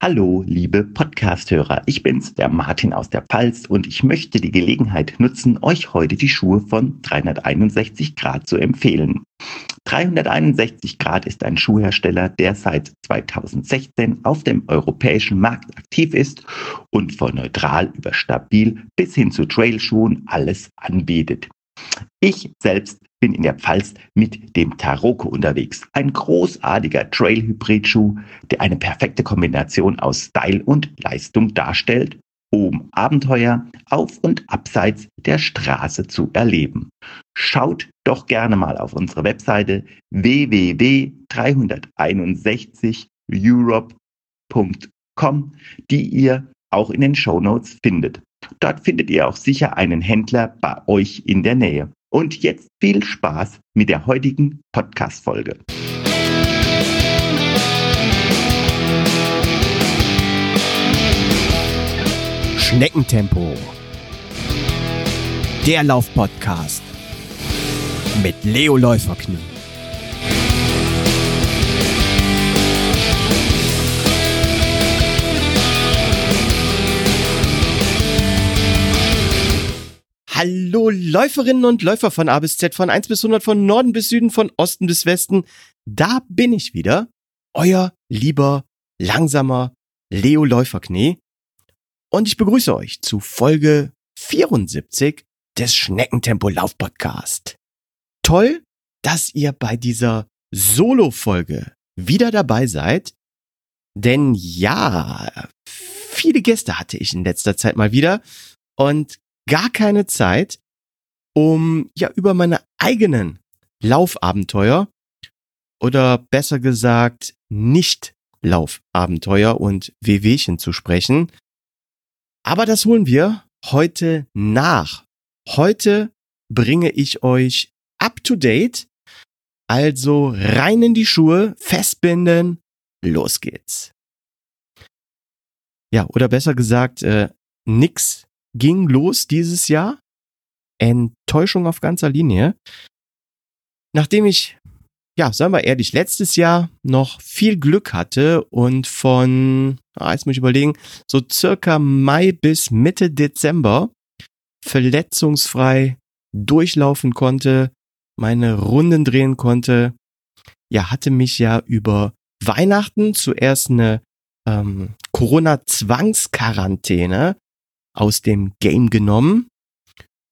Hallo, liebe Podcast-Hörer. Ich bin's, der Martin aus der Pfalz und ich möchte die Gelegenheit nutzen, euch heute die Schuhe von 361 Grad zu empfehlen. 361 Grad ist ein Schuhhersteller, der seit 2016 auf dem europäischen Markt aktiv ist und von neutral über stabil bis hin zu Trailschuhen alles anbietet. Ich selbst bin in der Pfalz mit dem Taroko unterwegs. Ein großartiger Trail-Hybrid-Schuh, der eine perfekte Kombination aus Style und Leistung darstellt, um Abenteuer auf und abseits der Straße zu erleben. Schaut doch gerne mal auf unsere Webseite www.361europe.com, die ihr auch in den Show Notes findet. Dort findet ihr auch sicher einen Händler bei euch in der Nähe. Und jetzt viel Spaß mit der heutigen Podcast-Folge. Schneckentempo. Der Lauf-Podcast mit Leo Läuferknie. Hallo Läuferinnen und Läufer von A bis Z, von 1 bis 100, von Norden bis Süden, von Osten bis Westen. Da bin ich wieder, euer lieber, langsamer Leo Läuferknie. Und ich begrüße euch zu Folge 74 des Schneckentempo Lauf Podcast. Toll, dass ihr bei dieser Solo-Folge wieder dabei seid. Denn ja, viele Gäste hatte ich in letzter Zeit mal wieder. Und gar keine Zeit, um ja über meine eigenen Laufabenteuer oder besser gesagt nicht Laufabenteuer und Wehwehchen zu sprechen. Aber das holen wir heute nach. Heute bringe ich euch up to date. Also rein in die Schuhe, festbinden, los geht's. Ja, oder besser gesagt, äh, nix ging los dieses Jahr. Enttäuschung auf ganzer Linie. Nachdem ich, ja, sagen wir ehrlich, letztes Jahr noch viel Glück hatte und von, ah, jetzt muss ich überlegen, so circa Mai bis Mitte Dezember verletzungsfrei durchlaufen konnte, meine Runden drehen konnte, ja, hatte mich ja über Weihnachten zuerst eine ähm, Corona-Zwangsquarantäne aus dem Game genommen.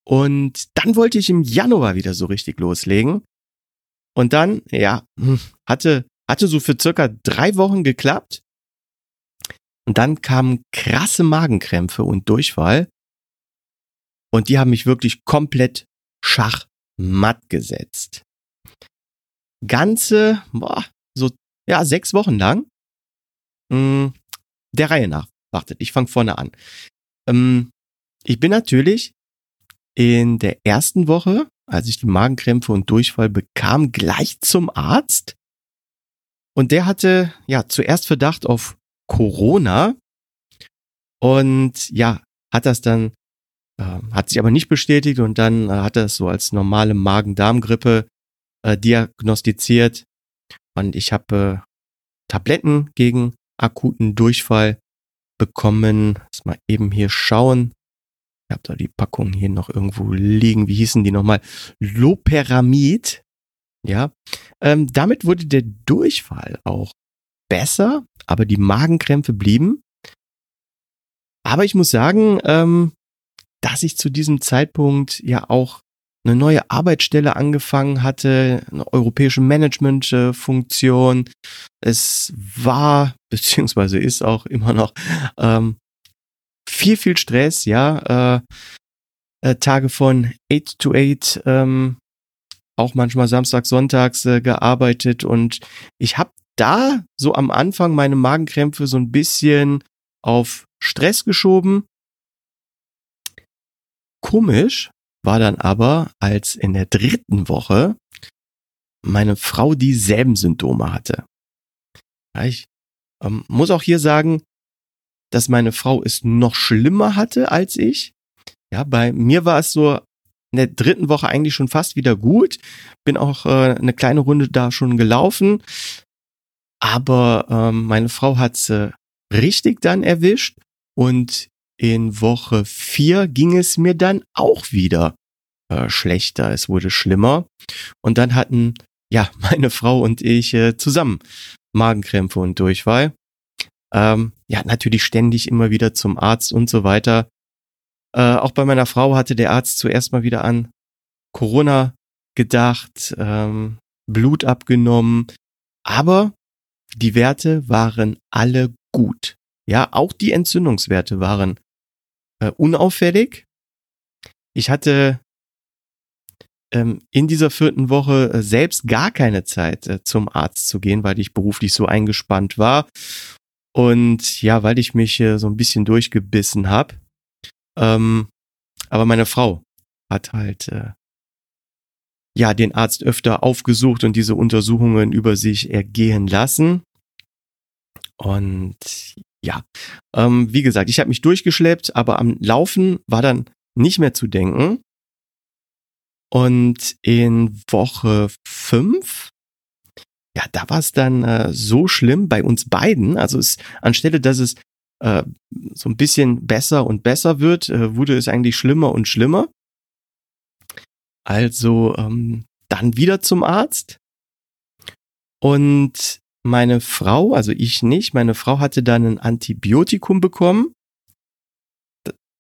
Und dann wollte ich im Januar wieder so richtig loslegen. Und dann, ja, hatte, hatte so für circa drei Wochen geklappt. Und dann kamen krasse Magenkrämpfe und Durchfall. Und die haben mich wirklich komplett schachmatt gesetzt. Ganze, boah, so, ja, sechs Wochen lang. Mh, hm, der Reihe nach. Wartet, ich fange vorne an. Ähm, ich bin natürlich in der ersten Woche, als ich die Magenkrämpfe und Durchfall bekam, gleich zum Arzt. Und der hatte ja zuerst Verdacht auf Corona und ja, hat das dann, äh, hat sich aber nicht bestätigt und dann äh, hat er es so als normale Magen-Darm-Grippe äh, diagnostiziert. Und ich habe äh, Tabletten gegen akuten Durchfall bekommen. Lass mal eben hier schauen. Ich habe da die Packung hier noch irgendwo liegen. Wie hießen die nochmal? Loperamid. Ja. Ähm, damit wurde der Durchfall auch besser, aber die Magenkrämpfe blieben. Aber ich muss sagen, ähm, dass ich zu diesem Zeitpunkt ja auch eine neue Arbeitsstelle angefangen hatte, eine europäische Managementfunktion. Es war, beziehungsweise ist auch immer noch ähm, viel, viel Stress, ja. Äh, äh, Tage von 8 to 8, ähm, auch manchmal samstags, sonntags äh, gearbeitet und ich habe da so am Anfang meine Magenkrämpfe so ein bisschen auf Stress geschoben. Komisch, war dann aber, als in der dritten Woche meine Frau dieselben Symptome hatte. Ich ähm, muss auch hier sagen, dass meine Frau es noch schlimmer hatte als ich. Ja, bei mir war es so in der dritten Woche eigentlich schon fast wieder gut. Bin auch äh, eine kleine Runde da schon gelaufen. Aber ähm, meine Frau hat äh, richtig dann erwischt und in Woche vier ging es mir dann auch wieder äh, schlechter. Es wurde schlimmer. Und dann hatten ja meine Frau und ich äh, zusammen Magenkrämpfe und Durchfall. Ähm, ja, natürlich ständig immer wieder zum Arzt und so weiter. Äh, auch bei meiner Frau hatte der Arzt zuerst mal wieder an Corona gedacht, ähm, Blut abgenommen, aber die Werte waren alle gut. Ja, auch die Entzündungswerte waren äh, unauffällig. Ich hatte ähm, in dieser vierten Woche äh, selbst gar keine Zeit äh, zum Arzt zu gehen, weil ich beruflich so eingespannt war und ja, weil ich mich so ein bisschen durchgebissen habe. Ähm, aber meine Frau hat halt äh, ja den Arzt öfter aufgesucht und diese Untersuchungen über sich ergehen lassen. Und ja, ähm, wie gesagt, ich habe mich durchgeschleppt, aber am Laufen war dann nicht mehr zu denken. Und in Woche fünf, ja, da war es dann äh, so schlimm bei uns beiden. Also es anstelle, dass es äh, so ein bisschen besser und besser wird, äh, wurde es eigentlich schlimmer und schlimmer. Also ähm, dann wieder zum Arzt. Und meine Frau, also ich nicht, meine Frau hatte dann ein Antibiotikum bekommen,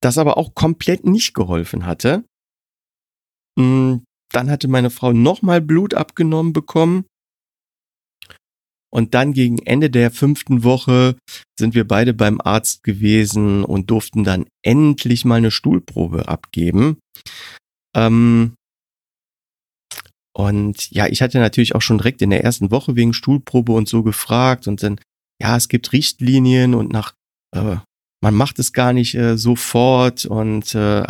das aber auch komplett nicht geholfen hatte. Mm, dann hatte meine Frau nochmal Blut abgenommen bekommen. Und dann gegen Ende der fünften Woche sind wir beide beim Arzt gewesen und durften dann endlich mal eine Stuhlprobe abgeben. Ähm, und ja, ich hatte natürlich auch schon direkt in der ersten Woche wegen Stuhlprobe und so gefragt und dann, ja, es gibt Richtlinien und nach, äh, man macht es gar nicht äh, sofort und äh,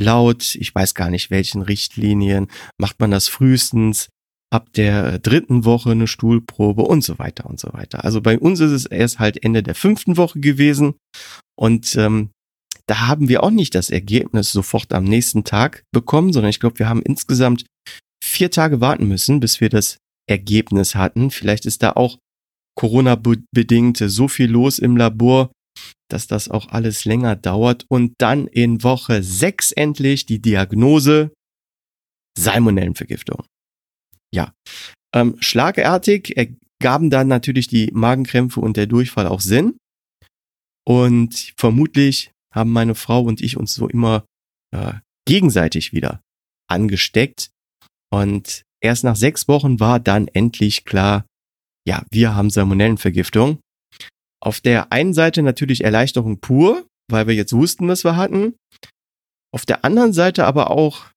laut, ich weiß gar nicht welchen Richtlinien, macht man das frühestens ab der dritten Woche eine Stuhlprobe und so weiter und so weiter. Also bei uns ist es erst halt Ende der fünften Woche gewesen und ähm, da haben wir auch nicht das Ergebnis sofort am nächsten Tag bekommen, sondern ich glaube, wir haben insgesamt vier Tage warten müssen, bis wir das Ergebnis hatten. Vielleicht ist da auch Corona-bedingt so viel los im Labor, dass das auch alles länger dauert. Und dann in Woche sechs endlich die Diagnose Salmonellenvergiftung. Ja, ähm, schlagartig ergaben dann natürlich die Magenkrämpfe und der Durchfall auch Sinn. Und vermutlich haben meine Frau und ich uns so immer äh, gegenseitig wieder angesteckt. Und erst nach sechs Wochen war dann endlich klar, ja, wir haben Salmonellenvergiftung. Auf der einen Seite natürlich Erleichterung pur, weil wir jetzt wussten, was wir hatten. Auf der anderen Seite aber auch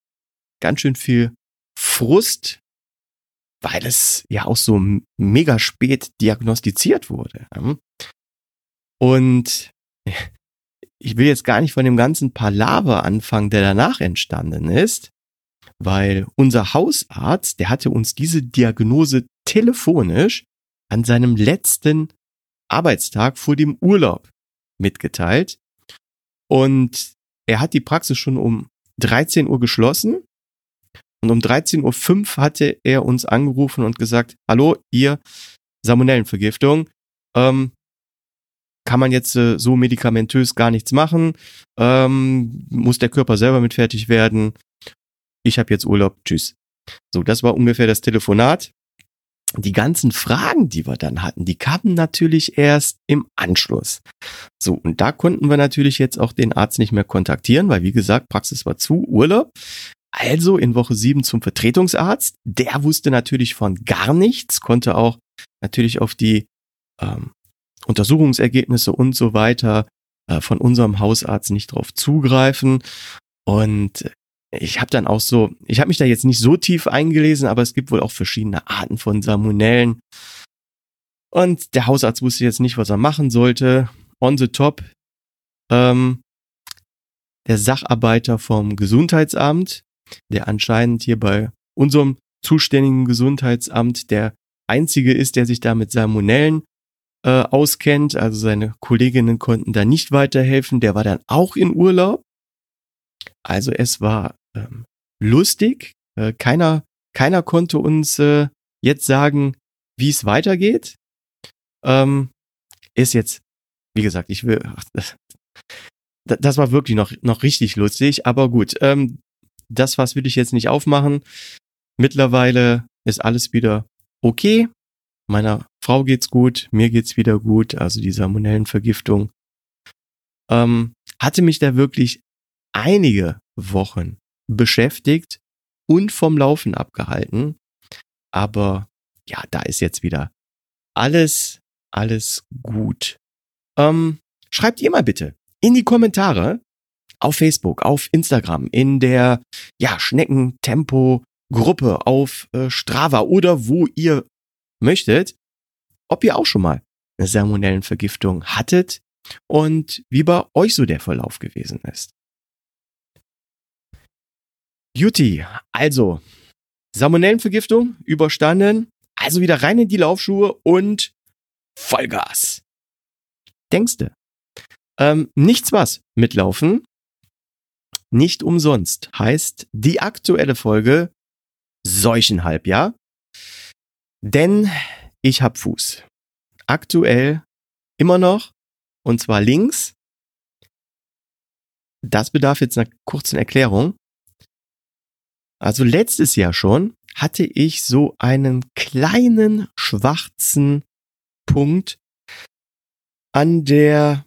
ganz schön viel Frust, weil es ja auch so mega spät diagnostiziert wurde. Und ich will jetzt gar nicht von dem ganzen Palaver anfangen, der danach entstanden ist, weil unser Hausarzt, der hatte uns diese Diagnose telefonisch an seinem letzten Arbeitstag vor dem Urlaub mitgeteilt. Und er hat die Praxis schon um 13 Uhr geschlossen. Und um 13.05 Uhr hatte er uns angerufen und gesagt, hallo, ihr Salmonellenvergiftung. Ähm, kann man jetzt äh, so medikamentös gar nichts machen, ähm, muss der Körper selber mit fertig werden. Ich habe jetzt Urlaub, tschüss. So, das war ungefähr das Telefonat. Die ganzen Fragen, die wir dann hatten, die kamen natürlich erst im Anschluss. So, und da konnten wir natürlich jetzt auch den Arzt nicht mehr kontaktieren, weil wie gesagt, Praxis war zu, Urlaub. Also in Woche sieben zum Vertretungsarzt. Der wusste natürlich von gar nichts, konnte auch natürlich auf die ähm, Untersuchungsergebnisse und so weiter äh, von unserem Hausarzt nicht drauf zugreifen. Und ich habe dann auch so, ich habe mich da jetzt nicht so tief eingelesen, aber es gibt wohl auch verschiedene Arten von Salmonellen. Und der Hausarzt wusste jetzt nicht, was er machen sollte. On the top, ähm, der Sacharbeiter vom Gesundheitsamt, der anscheinend hier bei unserem zuständigen Gesundheitsamt der einzige ist, der sich da mit Salmonellen äh, auskennt. Also seine Kolleginnen konnten da nicht weiterhelfen. Der war dann auch in Urlaub. Also es war ähm, lustig. Äh, keiner, keiner konnte uns äh, jetzt sagen, wie es weitergeht. Ähm, ist jetzt, wie gesagt, ich will, ach, das, das war wirklich noch, noch richtig lustig, aber gut, ähm, das was will ich jetzt nicht aufmachen. Mittlerweile ist alles wieder okay. Meiner Frau geht's gut, mir geht's wieder gut, also die Salmonellenvergiftung. Ähm, hatte mich da wirklich einige Wochen beschäftigt und vom Laufen abgehalten. Aber ja, da ist jetzt wieder alles, alles gut. Ähm, schreibt ihr mal bitte in die Kommentare auf Facebook, auf Instagram, in der ja, Schneckentempo-Gruppe auf äh, Strava oder wo ihr möchtet, ob ihr auch schon mal eine Salmonellenvergiftung hattet und wie bei euch so der Verlauf gewesen ist. Juti, also Salmonellenvergiftung überstanden, also wieder rein in die Laufschuhe und Vollgas. Denkste. Ähm, nichts was mitlaufen. Nicht umsonst heißt die aktuelle Folge Seuchenhalbjahr. Denn ich hab Fuß. Aktuell immer noch. Und zwar links. Das bedarf jetzt einer kurzen Erklärung. Also letztes Jahr schon hatte ich so einen kleinen schwarzen Punkt an der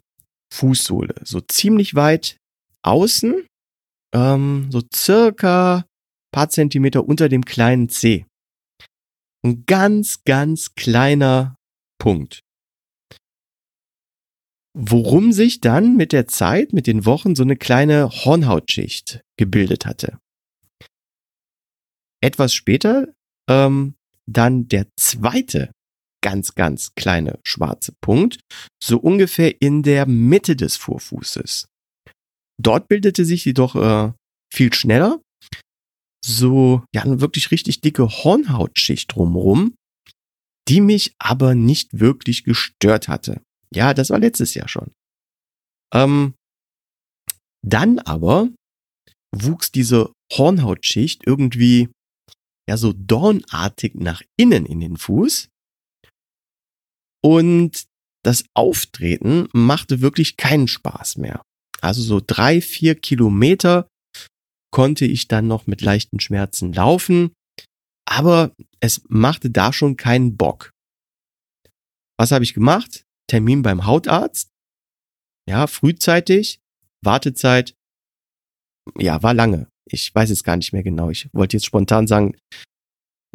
Fußsohle, so ziemlich weit außen, ähm, so circa paar Zentimeter unter dem kleinen C. Ein ganz, ganz kleiner Punkt. Worum sich dann mit der Zeit, mit den Wochen so eine kleine Hornhautschicht gebildet hatte etwas später ähm, dann der zweite ganz, ganz kleine schwarze Punkt, so ungefähr in der Mitte des Vorfußes. Dort bildete sich jedoch äh, viel schneller so, ja, eine wirklich richtig dicke Hornhautschicht drumherum, die mich aber nicht wirklich gestört hatte. Ja, das war letztes Jahr schon. Ähm, dann aber wuchs diese Hornhautschicht irgendwie ja so dornartig nach innen in den Fuß. Und das Auftreten machte wirklich keinen Spaß mehr. Also so drei, vier Kilometer konnte ich dann noch mit leichten Schmerzen laufen, aber es machte da schon keinen Bock. Was habe ich gemacht? Termin beim Hautarzt. Ja, frühzeitig. Wartezeit. Ja, war lange ich weiß jetzt gar nicht mehr genau. Ich wollte jetzt spontan sagen,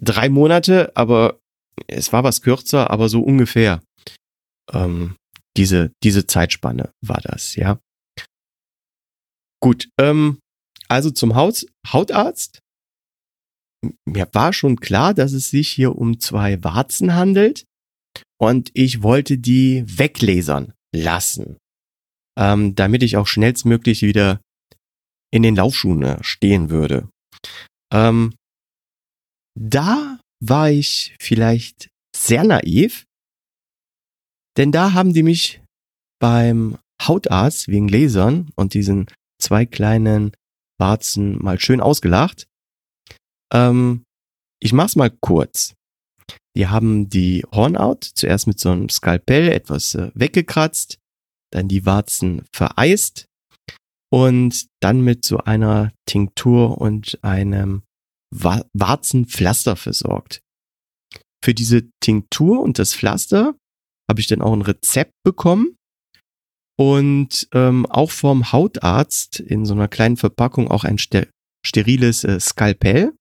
drei Monate, aber es war was kürzer, aber so ungefähr. Ähm, diese, diese Zeitspanne war das, ja. Gut, ähm, also zum Haut, Hautarzt. Mir war schon klar, dass es sich hier um zwei Warzen handelt und ich wollte die weglasern lassen, ähm, damit ich auch schnellstmöglich wieder in den Laufschuhen äh, stehen würde. Ähm, da war ich vielleicht sehr naiv, denn da haben die mich beim Hautarzt wegen Lasern und diesen zwei kleinen Warzen mal schön ausgelacht. Ähm, ich mach's mal kurz. Die haben die Hornhaut zuerst mit so einem Skalpell etwas äh, weggekratzt, dann die Warzen vereist, und dann mit so einer Tinktur und einem Warzenpflaster versorgt. Für diese Tinktur und das Pflaster habe ich dann auch ein Rezept bekommen und ähm, auch vom Hautarzt in so einer kleinen Verpackung auch ein ster steriles äh, Skalpell.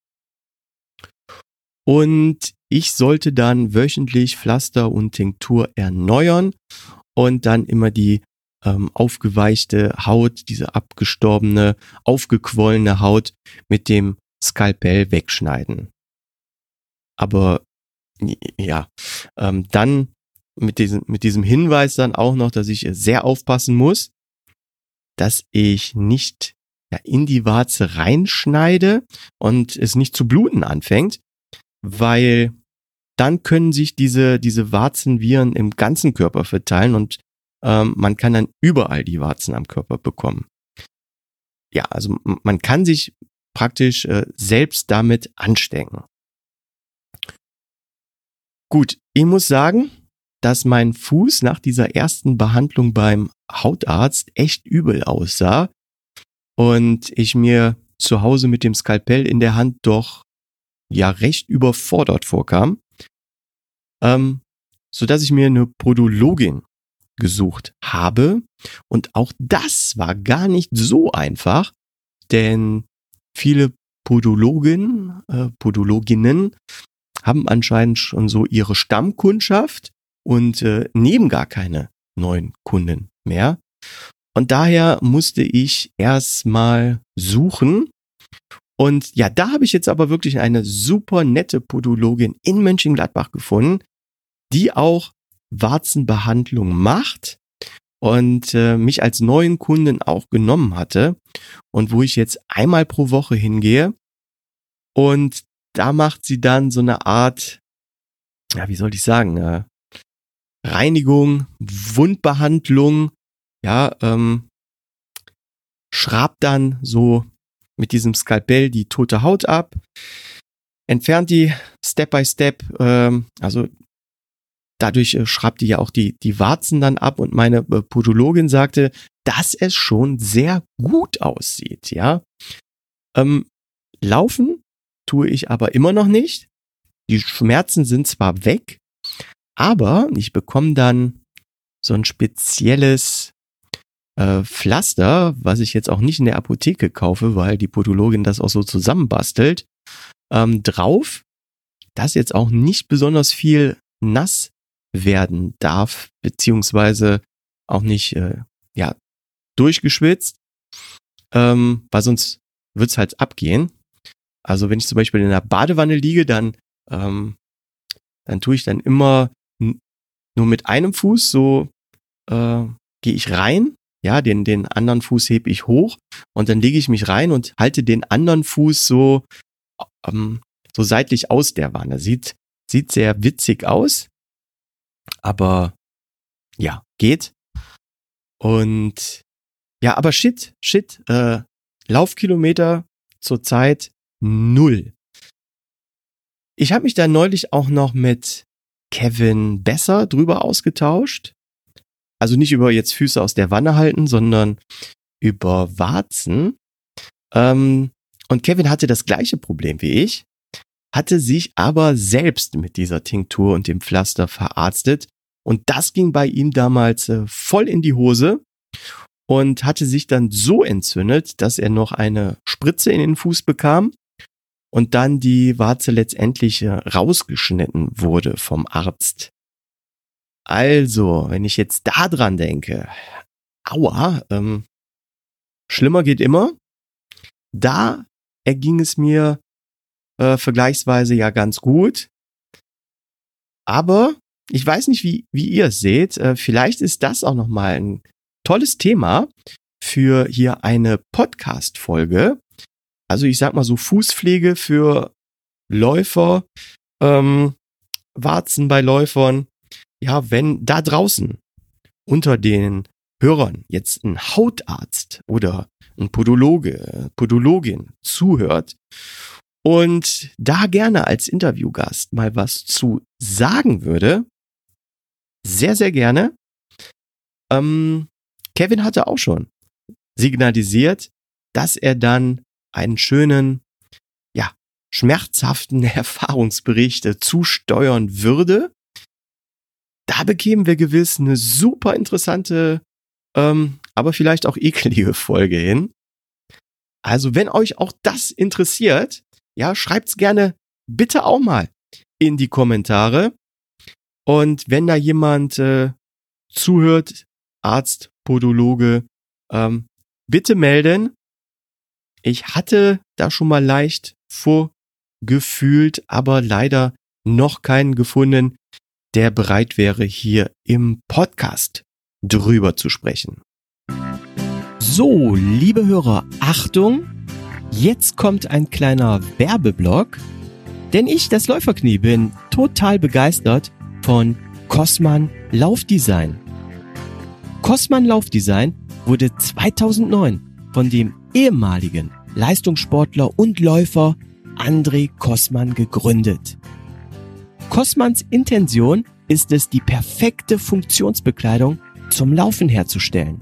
Und ich sollte dann wöchentlich Pflaster und Tinktur erneuern und dann immer die ähm, aufgeweichte Haut, diese abgestorbene, aufgequollene Haut mit dem Skalpell wegschneiden. Aber ja, ähm, dann mit diesem, mit diesem Hinweis dann auch noch, dass ich sehr aufpassen muss, dass ich nicht in die Warze reinschneide und es nicht zu bluten anfängt, weil dann können sich diese, diese Warzenviren im ganzen Körper verteilen und ähm, man kann dann überall die Warzen am Körper bekommen. Ja, also man kann sich praktisch äh, selbst damit anstecken. Gut, ich muss sagen, dass mein Fuß nach dieser ersten Behandlung beim Hautarzt echt übel aussah und ich mir zu Hause mit dem Skalpell in der Hand doch ja recht überfordert vorkam, ähm, so dass ich mir eine Podologin gesucht habe. Und auch das war gar nicht so einfach, denn viele Podologen, äh, Podologinnen haben anscheinend schon so ihre Stammkundschaft und äh, nehmen gar keine neuen Kunden mehr. Und daher musste ich erstmal suchen. Und ja, da habe ich jetzt aber wirklich eine super nette Podologin in Mönchengladbach gefunden, die auch Warzenbehandlung macht und äh, mich als neuen Kunden auch genommen hatte und wo ich jetzt einmal pro Woche hingehe und da macht sie dann so eine Art, ja, wie soll ich sagen, äh, Reinigung, Wundbehandlung, ja, ähm, schrabt dann so mit diesem Skalpell die tote Haut ab, entfernt die Step by Step, ähm, also dadurch äh, schrabt die ja auch die, die Warzen dann ab und meine äh, Podologin sagte, dass es schon sehr gut aussieht, ja. Ähm, laufen tue ich aber immer noch nicht. Die Schmerzen sind zwar weg, aber ich bekomme dann so ein spezielles äh, Pflaster, was ich jetzt auch nicht in der Apotheke kaufe, weil die Podologin das auch so zusammenbastelt, ähm, drauf, dass jetzt auch nicht besonders viel nass werden darf, beziehungsweise auch nicht äh, ja durchgeschwitzt, ähm, weil sonst wird's halt abgehen. Also wenn ich zum Beispiel in der Badewanne liege, dann ähm, dann tue ich dann immer nur mit einem Fuß so äh, gehe ich rein, ja, den den anderen Fuß hebe ich hoch und dann lege ich mich rein und halte den anderen Fuß so ähm, so seitlich aus der Wanne. Sieht sieht sehr witzig aus, aber ja, geht. Und ja, aber shit, shit, äh, Laufkilometer zurzeit null. Ich habe mich da neulich auch noch mit Kevin Besser drüber ausgetauscht. Also nicht über jetzt Füße aus der Wanne halten, sondern über Warzen. Ähm, und Kevin hatte das gleiche Problem wie ich hatte sich aber selbst mit dieser Tinktur und dem Pflaster verarztet. Und das ging bei ihm damals äh, voll in die Hose und hatte sich dann so entzündet, dass er noch eine Spritze in den Fuß bekam und dann die Warze letztendlich äh, rausgeschnitten wurde vom Arzt. Also, wenn ich jetzt da dran denke, aua, ähm, schlimmer geht immer. Da erging es mir äh, vergleichsweise ja ganz gut. Aber ich weiß nicht, wie, wie ihr es seht. Äh, vielleicht ist das auch nochmal ein tolles Thema für hier eine Podcast-Folge. Also ich sag mal so Fußpflege für Läufer, ähm, Warzen bei Läufern. Ja, wenn da draußen unter den Hörern jetzt ein Hautarzt oder ein Podologe, Podologin zuhört und da gerne als Interviewgast mal was zu sagen würde, sehr, sehr gerne. Ähm, Kevin hatte auch schon signalisiert, dass er dann einen schönen, ja, schmerzhaften Erfahrungsbericht zusteuern würde. Da bekämen wir gewiss eine super interessante, ähm, aber vielleicht auch eklige Folge hin. Also wenn euch auch das interessiert, ja, schreibt's gerne bitte auch mal in die Kommentare. Und wenn da jemand äh, zuhört, Arzt, Podologe, ähm, bitte melden. Ich hatte da schon mal leicht vorgefühlt, aber leider noch keinen gefunden, der bereit wäre, hier im Podcast drüber zu sprechen. So, liebe Hörer, Achtung! Jetzt kommt ein kleiner Werbeblock, denn ich, das Läuferknie, bin total begeistert von Cosman Laufdesign. Cosman Laufdesign wurde 2009 von dem ehemaligen Leistungssportler und Läufer André Kosman gegründet. Kosmans Intention ist es, die perfekte Funktionsbekleidung zum Laufen herzustellen.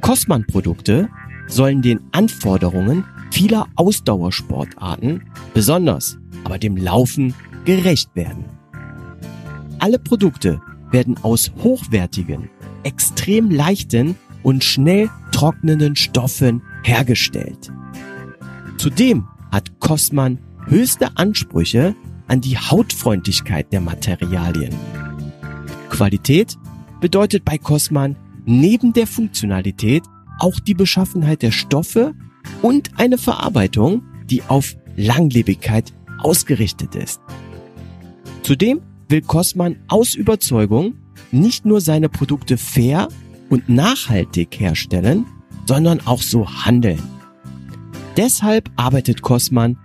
Cosman-Produkte sollen den Anforderungen vieler Ausdauersportarten, besonders aber dem Laufen, gerecht werden. Alle Produkte werden aus hochwertigen, extrem leichten und schnell trocknenden Stoffen hergestellt. Zudem hat Cosman höchste Ansprüche an die Hautfreundlichkeit der Materialien. Qualität bedeutet bei Cosman neben der Funktionalität auch die Beschaffenheit der Stoffe und eine Verarbeitung, die auf Langlebigkeit ausgerichtet ist. Zudem will Cosman aus Überzeugung nicht nur seine Produkte fair und nachhaltig herstellen, sondern auch so handeln. Deshalb arbeitet Cosman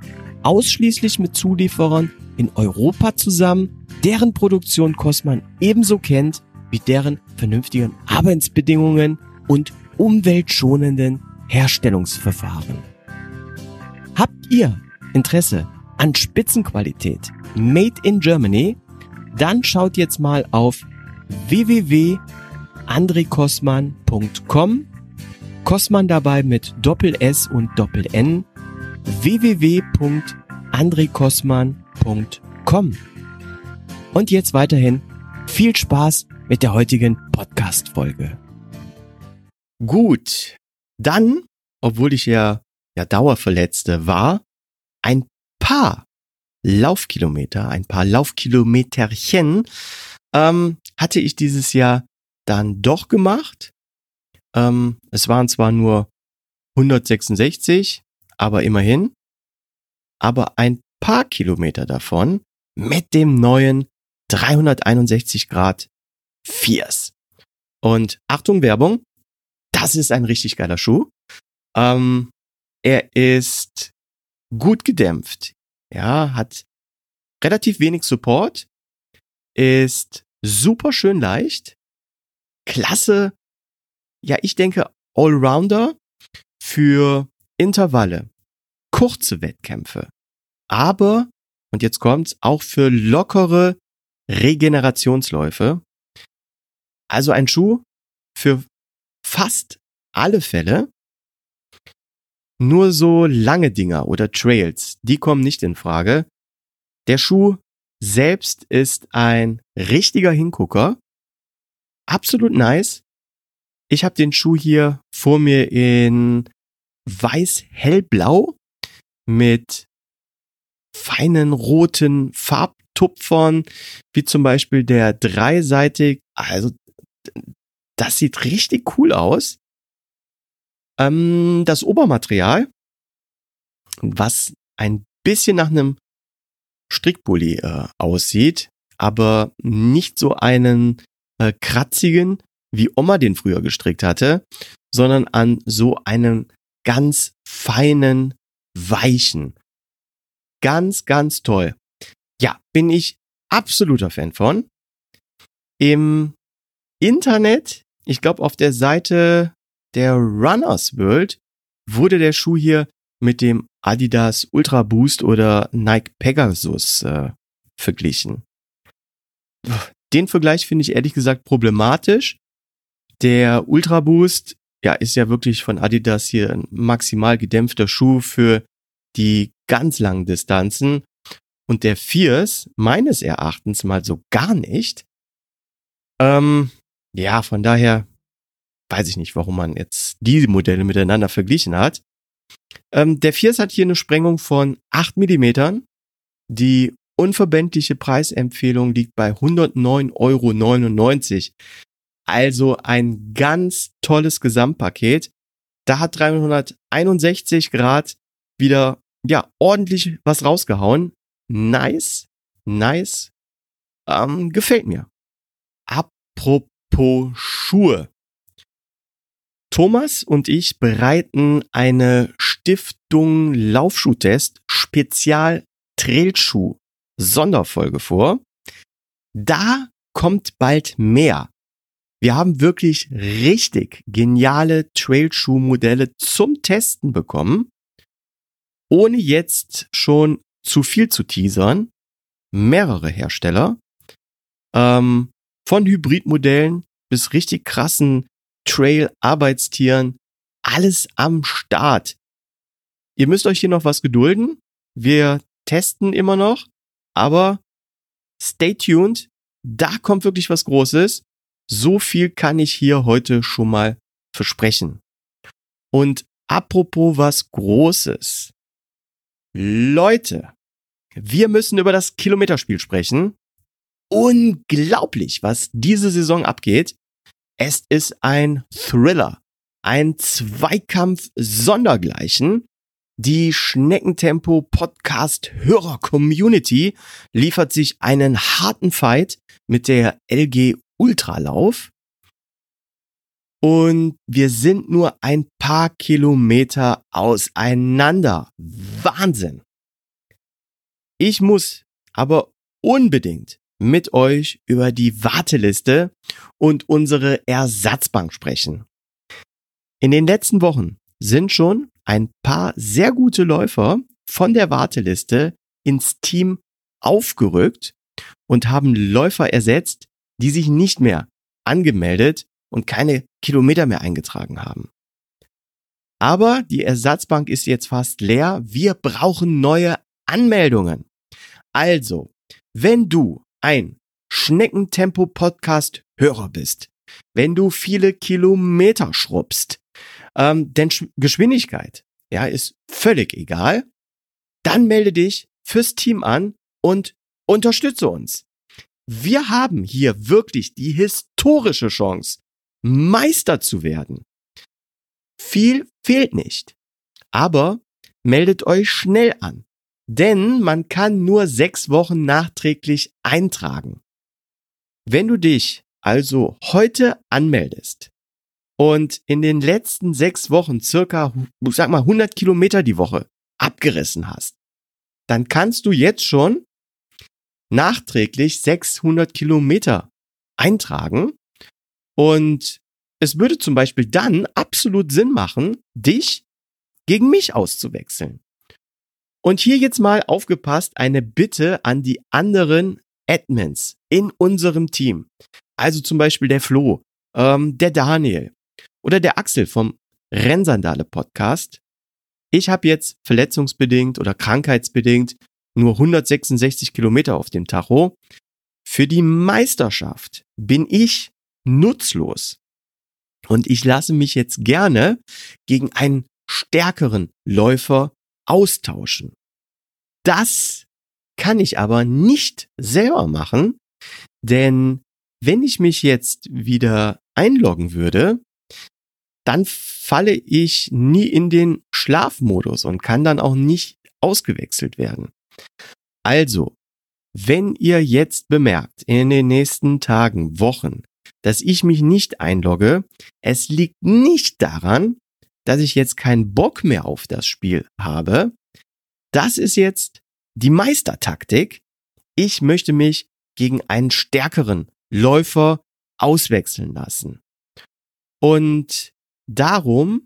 ausschließlich mit Zulieferern in Europa zusammen, deren Produktion Cosman ebenso kennt wie deren vernünftigen Arbeitsbedingungen und umweltschonenden Herstellungsverfahren. Habt ihr Interesse an Spitzenqualität Made in Germany? Dann schaut jetzt mal auf www.andrekosman.com Kosman dabei mit Doppel S und Doppel N. www.andrekosman.com Und jetzt weiterhin viel Spaß mit der heutigen Podcast-Folge. Gut, dann, obwohl ich ja, ja Dauerverletzte war, ein paar Laufkilometer, ein paar Laufkilometerchen ähm, hatte ich dieses Jahr dann doch gemacht. Ähm, es waren zwar nur 166, aber immerhin. Aber ein paar Kilometer davon mit dem neuen 361 Grad Fierce. Und Achtung, Werbung, das ist ein richtig geiler Schuh. Ähm, er ist gut gedämpft. Ja, hat relativ wenig Support, ist super schön leicht, klasse, ja, ich denke Allrounder für Intervalle, kurze Wettkämpfe, aber, und jetzt kommt's, auch für lockere Regenerationsläufe. Also ein Schuh für fast alle Fälle. Nur so lange Dinger oder Trails, die kommen nicht in Frage. Der Schuh selbst ist ein richtiger Hingucker. Absolut nice. Ich habe den Schuh hier vor mir in weiß-hellblau mit feinen roten Farbtupfern, wie zum Beispiel der dreiseitig. Also das sieht richtig cool aus. Ähm, das Obermaterial, was ein bisschen nach einem Strickpulli äh, aussieht, aber nicht so einen äh, kratzigen, wie Oma den früher gestrickt hatte, sondern an so einen ganz feinen, weichen. Ganz, ganz toll. Ja, bin ich absoluter Fan von. Im Internet, ich glaube auf der Seite der Runners World, wurde der Schuh hier mit dem Adidas Ultra Boost oder Nike Pegasus äh, verglichen. Den Vergleich finde ich ehrlich gesagt problematisch. Der Ultra Boost, ja, ist ja wirklich von Adidas hier ein maximal gedämpfter Schuh für die ganz langen Distanzen. Und der Fierce meines Erachtens mal so gar nicht. Ähm, ja, von daher weiß ich nicht, warum man jetzt diese Modelle miteinander verglichen hat. Ähm, der Fierce hat hier eine Sprengung von 8 Millimetern. Die unverbindliche Preisempfehlung liegt bei 109,99 Euro. Also ein ganz tolles Gesamtpaket. Da hat 361 Grad wieder, ja, ordentlich was rausgehauen. Nice, nice. Ähm, gefällt mir. Apropos Schuhe. Thomas und ich bereiten eine Stiftung Laufschuhtest Spezial Trailschuh Sonderfolge vor. Da kommt bald mehr. Wir haben wirklich richtig geniale Trailschuh-Modelle zum Testen bekommen. Ohne jetzt schon zu viel zu teasern. Mehrere Hersteller. Ähm, von Hybridmodellen bis richtig krassen Trail-Arbeitstieren. Alles am Start. Ihr müsst euch hier noch was gedulden. Wir testen immer noch, aber stay tuned. Da kommt wirklich was Großes. So viel kann ich hier heute schon mal versprechen. Und apropos was Großes. Leute, wir müssen über das Kilometerspiel sprechen. Unglaublich, was diese Saison abgeht. Es ist ein Thriller, ein Zweikampf sondergleichen. Die Schneckentempo Podcast Hörer Community liefert sich einen harten Fight mit der LG Ultralauf. Und wir sind nur ein paar Kilometer auseinander. Wahnsinn. Ich muss aber unbedingt mit euch über die Warteliste und unsere Ersatzbank sprechen. In den letzten Wochen sind schon ein paar sehr gute Läufer von der Warteliste ins Team aufgerückt und haben Läufer ersetzt, die sich nicht mehr angemeldet und keine Kilometer mehr eingetragen haben. Aber die Ersatzbank ist jetzt fast leer. Wir brauchen neue Anmeldungen. Also, wenn du ein Schneckentempo-Podcast-Hörer bist, wenn du viele Kilometer schrubbst, ähm, denn Geschwindigkeit, ja, ist völlig egal, dann melde dich fürs Team an und unterstütze uns. Wir haben hier wirklich die historische Chance, Meister zu werden. Viel fehlt nicht. Aber meldet euch schnell an, denn man kann nur sechs Wochen nachträglich eintragen. Wenn du dich also heute anmeldest und in den letzten sechs Wochen circa, sag mal, 100 Kilometer die Woche abgerissen hast, dann kannst du jetzt schon nachträglich 600 Kilometer eintragen und es würde zum Beispiel dann absolut Sinn machen, dich gegen mich auszuwechseln. Und hier jetzt mal aufgepasst, eine Bitte an die anderen Admins in unserem Team. Also zum Beispiel der Flo, ähm, der Daniel oder der Axel vom Rennsandale Podcast. Ich habe jetzt verletzungsbedingt oder krankheitsbedingt nur 166 Kilometer auf dem Tacho. Für die Meisterschaft bin ich nutzlos. Und ich lasse mich jetzt gerne gegen einen stärkeren Läufer austauschen. Das kann ich aber nicht selber machen, denn wenn ich mich jetzt wieder einloggen würde, dann falle ich nie in den Schlafmodus und kann dann auch nicht ausgewechselt werden. Also, wenn ihr jetzt bemerkt in den nächsten Tagen, Wochen, dass ich mich nicht einlogge, es liegt nicht daran, dass ich jetzt keinen Bock mehr auf das Spiel habe. Das ist jetzt die Meistertaktik. Ich möchte mich gegen einen stärkeren Läufer auswechseln lassen. Und darum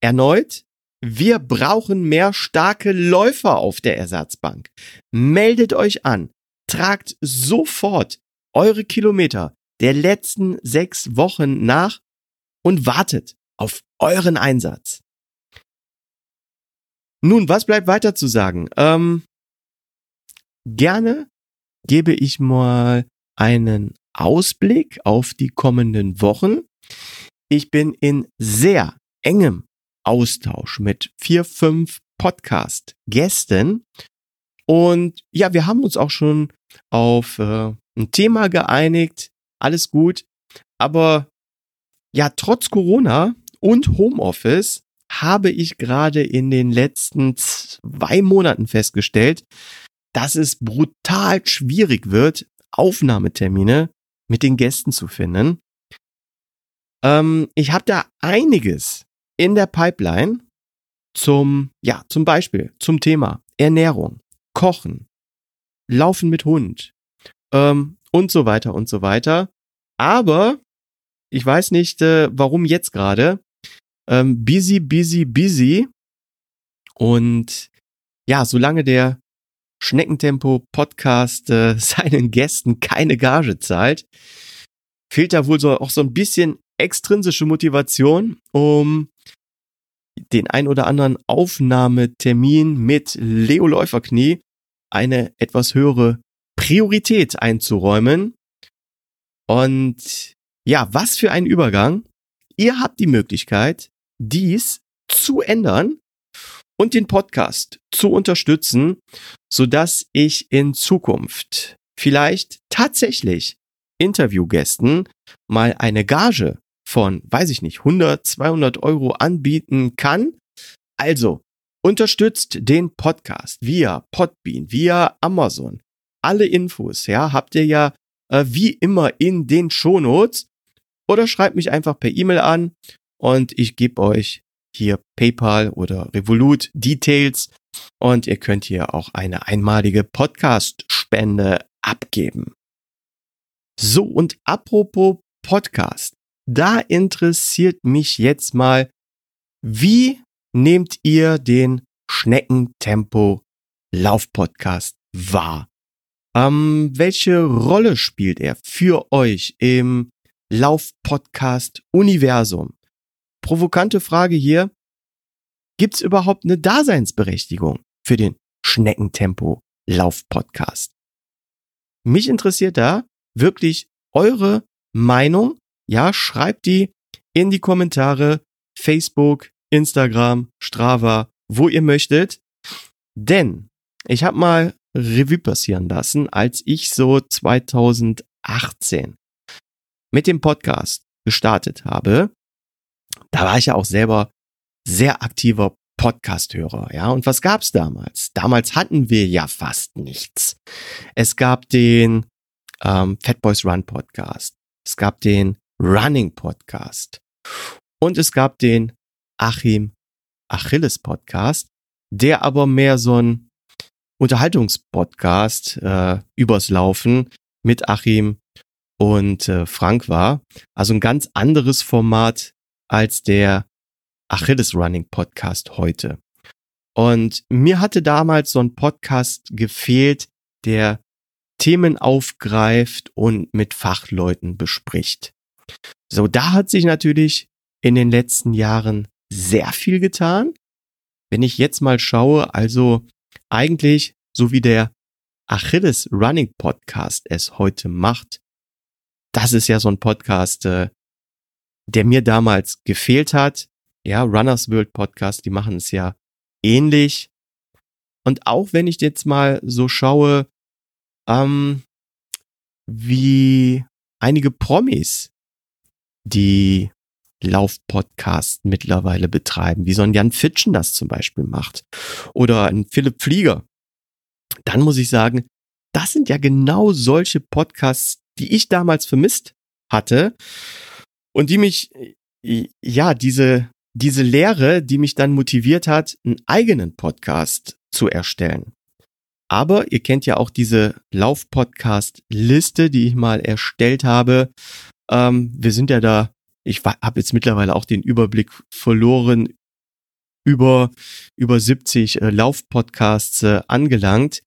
erneut, wir brauchen mehr starke Läufer auf der Ersatzbank. Meldet euch an, tragt sofort eure Kilometer der letzten sechs Wochen nach und wartet auf euren Einsatz. Nun, was bleibt weiter zu sagen? Ähm, gerne gebe ich mal einen Ausblick auf die kommenden Wochen. Ich bin in sehr engem Austausch mit vier, fünf Podcast-Gästen. Und ja, wir haben uns auch schon auf äh, ein Thema geeinigt, alles gut. Aber ja, trotz Corona und Homeoffice habe ich gerade in den letzten zwei Monaten festgestellt, dass es brutal schwierig wird, Aufnahmetermine mit den Gästen zu finden. Ähm, ich habe da einiges in der Pipeline zum, ja, zum Beispiel zum Thema Ernährung, Kochen, Laufen mit Hund ähm, und so weiter und so weiter. Aber ich weiß nicht, äh, warum jetzt gerade. Ähm, busy, busy, busy. Und ja, solange der Schneckentempo Podcast äh, seinen Gästen keine Gage zahlt, fehlt da wohl so auch so ein bisschen extrinsische Motivation, um den ein oder anderen Aufnahmetermin mit Leo Läuferknie eine etwas höhere Priorität einzuräumen. Und ja, was für ein Übergang. Ihr habt die Möglichkeit, dies zu ändern und den Podcast zu unterstützen, sodass ich in Zukunft vielleicht tatsächlich Interviewgästen mal eine Gage von, weiß ich nicht, 100, 200 Euro anbieten kann. Also, unterstützt den Podcast via Podbean, via Amazon. Alle Infos, ja, habt ihr ja äh, wie immer in den Shownotes oder schreibt mich einfach per E-Mail an und ich gebe euch hier PayPal oder Revolut Details und ihr könnt hier auch eine einmalige Podcast-Spende abgeben. So, und apropos Podcast, da interessiert mich jetzt mal, wie nehmt ihr den Schneckentempo Laufpodcast wahr? Ähm, welche Rolle spielt er für euch im Laufpodcast-Universum? Provokante Frage hier. Gibt es überhaupt eine Daseinsberechtigung für den Schneckentempo Laufpodcast? Mich interessiert da wirklich eure Meinung. Ja, schreibt die in die Kommentare, Facebook, Instagram, Strava, wo ihr möchtet. Denn ich habe mal Revue passieren lassen, als ich so 2018 mit dem Podcast gestartet habe. Da war ich ja auch selber sehr aktiver Podcast-Hörer, ja. Und was gab's damals? Damals hatten wir ja fast nichts. Es gab den ähm, Fat Boys Run Podcast, es gab den Running Podcast und es gab den Achim Achilles Podcast, der aber mehr so ein Unterhaltungspodcast äh, übers Laufen mit Achim und äh, Frank war. Also ein ganz anderes Format als der Achilles Running Podcast heute. Und mir hatte damals so ein Podcast gefehlt, der Themen aufgreift und mit Fachleuten bespricht. So, da hat sich natürlich in den letzten Jahren sehr viel getan. Wenn ich jetzt mal schaue, also eigentlich, so wie der Achilles Running Podcast es heute macht, das ist ja so ein Podcast, äh, der mir damals gefehlt hat. Ja, Runners World Podcast, die machen es ja ähnlich. Und auch wenn ich jetzt mal so schaue, ähm, wie einige Promis, die Laufpodcast mittlerweile betreiben, wie so ein Jan Fitschen das zum Beispiel macht oder ein Philipp Flieger, dann muss ich sagen, das sind ja genau solche Podcasts, die ich damals vermisst hatte und die mich, ja, diese, diese Lehre, die mich dann motiviert hat, einen eigenen Podcast zu erstellen. Aber ihr kennt ja auch diese Lauf-Podcast-Liste, die ich mal erstellt habe. Ähm, wir sind ja da ich habe jetzt mittlerweile auch den Überblick verloren, über, über 70 äh, Laufpodcasts äh, angelangt.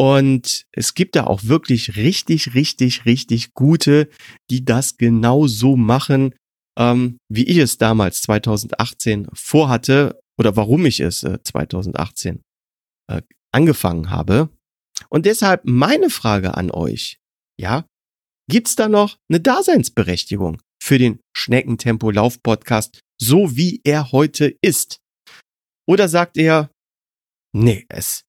Und es gibt da auch wirklich richtig, richtig, richtig gute, die das genau so machen, ähm, wie ich es damals 2018 vorhatte oder warum ich es äh, 2018 äh, angefangen habe. Und deshalb meine Frage an euch, ja, gibt's da noch eine Daseinsberechtigung für den Schneckentempo Lauf Podcast, so wie er heute ist? Oder sagt er, nee, es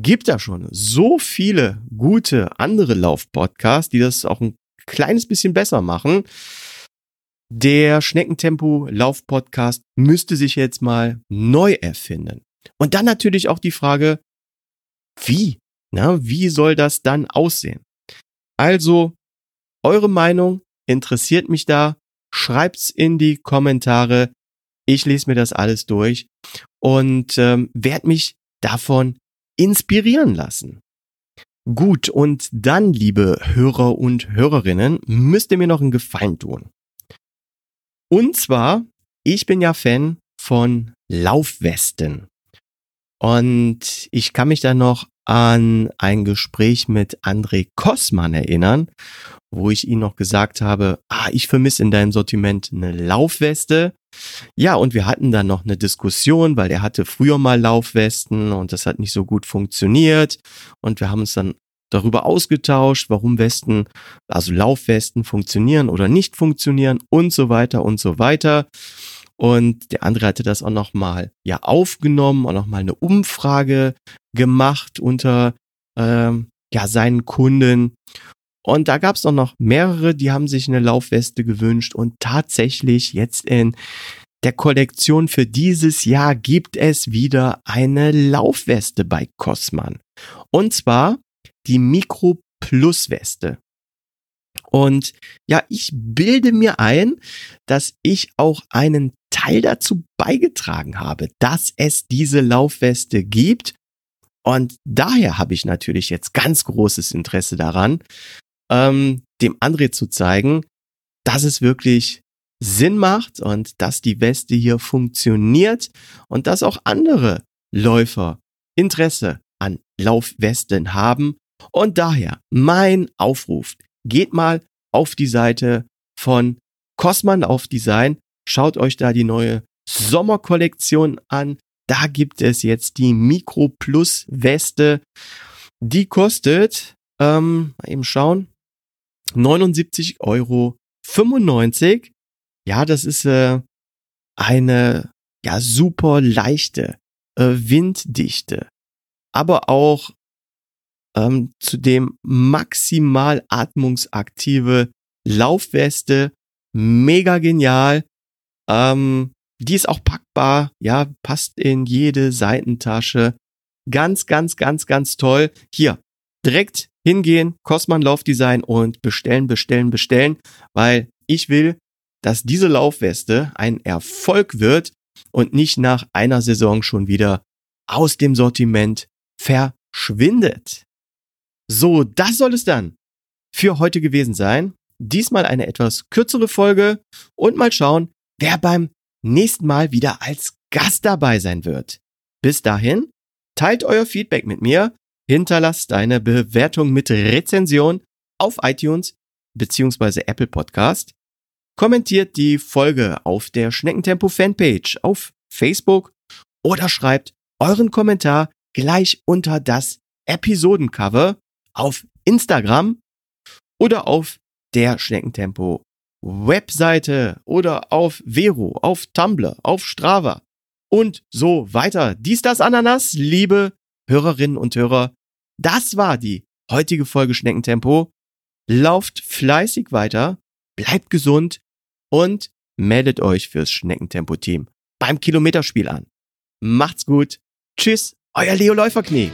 gibt da schon so viele gute andere Lauf-Podcasts, die das auch ein kleines bisschen besser machen. Der Schneckentempo Lauf-Podcast müsste sich jetzt mal neu erfinden. Und dann natürlich auch die Frage, wie? Na, wie soll das dann aussehen? Also, eure Meinung interessiert mich da. Schreibt's in die Kommentare. Ich lese mir das alles durch und ähm, werde mich davon inspirieren lassen. Gut, und dann, liebe Hörer und Hörerinnen, müsst ihr mir noch einen Gefallen tun. Und zwar, ich bin ja Fan von Laufwesten. Und ich kann mich da noch an ein Gespräch mit André Kossmann erinnern, wo ich ihm noch gesagt habe, ah, ich vermisse in deinem Sortiment eine Laufweste. Ja, und wir hatten dann noch eine Diskussion, weil er hatte früher mal Laufwesten und das hat nicht so gut funktioniert. Und wir haben uns dann darüber ausgetauscht, warum Westen, also Laufwesten funktionieren oder nicht funktionieren und so weiter und so weiter. Und der andere hatte das auch nochmal ja aufgenommen und nochmal eine Umfrage gemacht unter ähm, ja seinen Kunden. Und da gab es auch noch mehrere, die haben sich eine Laufweste gewünscht und tatsächlich jetzt in der Kollektion für dieses Jahr gibt es wieder eine Laufweste bei Cosman. Und zwar die Mikro Plus Weste. Und ja, ich bilde mir ein, dass ich auch einen Teil dazu beigetragen habe, dass es diese Laufweste gibt. Und daher habe ich natürlich jetzt ganz großes Interesse daran, ähm, dem André zu zeigen, dass es wirklich Sinn macht und dass die Weste hier funktioniert und dass auch andere Läufer Interesse an Laufwesten haben. Und daher mein Aufruf, geht mal auf die Seite von Cosman auf Design, schaut euch da die neue Sommerkollektion an. Da gibt es jetzt die Micro Plus Weste. Die kostet, ähm, eben schauen, 79,95 Euro. Ja, das ist äh, eine ja super leichte, äh, winddichte, aber auch ähm, zudem maximal atmungsaktive Laufweste. Mega genial. Ähm, die ist auch packbar, ja, passt in jede Seitentasche. Ganz, ganz, ganz, ganz toll. Hier, direkt hingehen, Cosman Laufdesign und bestellen, bestellen, bestellen, weil ich will, dass diese Laufweste ein Erfolg wird und nicht nach einer Saison schon wieder aus dem Sortiment verschwindet. So, das soll es dann für heute gewesen sein. Diesmal eine etwas kürzere Folge und mal schauen, wer beim nächsten Mal wieder als Gast dabei sein wird. Bis dahin, teilt euer Feedback mit mir, hinterlasst eine Bewertung mit Rezension auf iTunes bzw. Apple Podcast, kommentiert die Folge auf der Schneckentempo Fanpage auf Facebook oder schreibt euren Kommentar gleich unter das Episodencover auf Instagram oder auf der Schneckentempo Webseite oder auf Vero, auf Tumblr, auf Strava und so weiter. Dies, das, Ananas, liebe Hörerinnen und Hörer, das war die heutige Folge Schneckentempo. Lauft fleißig weiter, bleibt gesund und meldet euch fürs Schneckentempo-Team beim Kilometerspiel an. Macht's gut. Tschüss, euer Leo Läuferknie.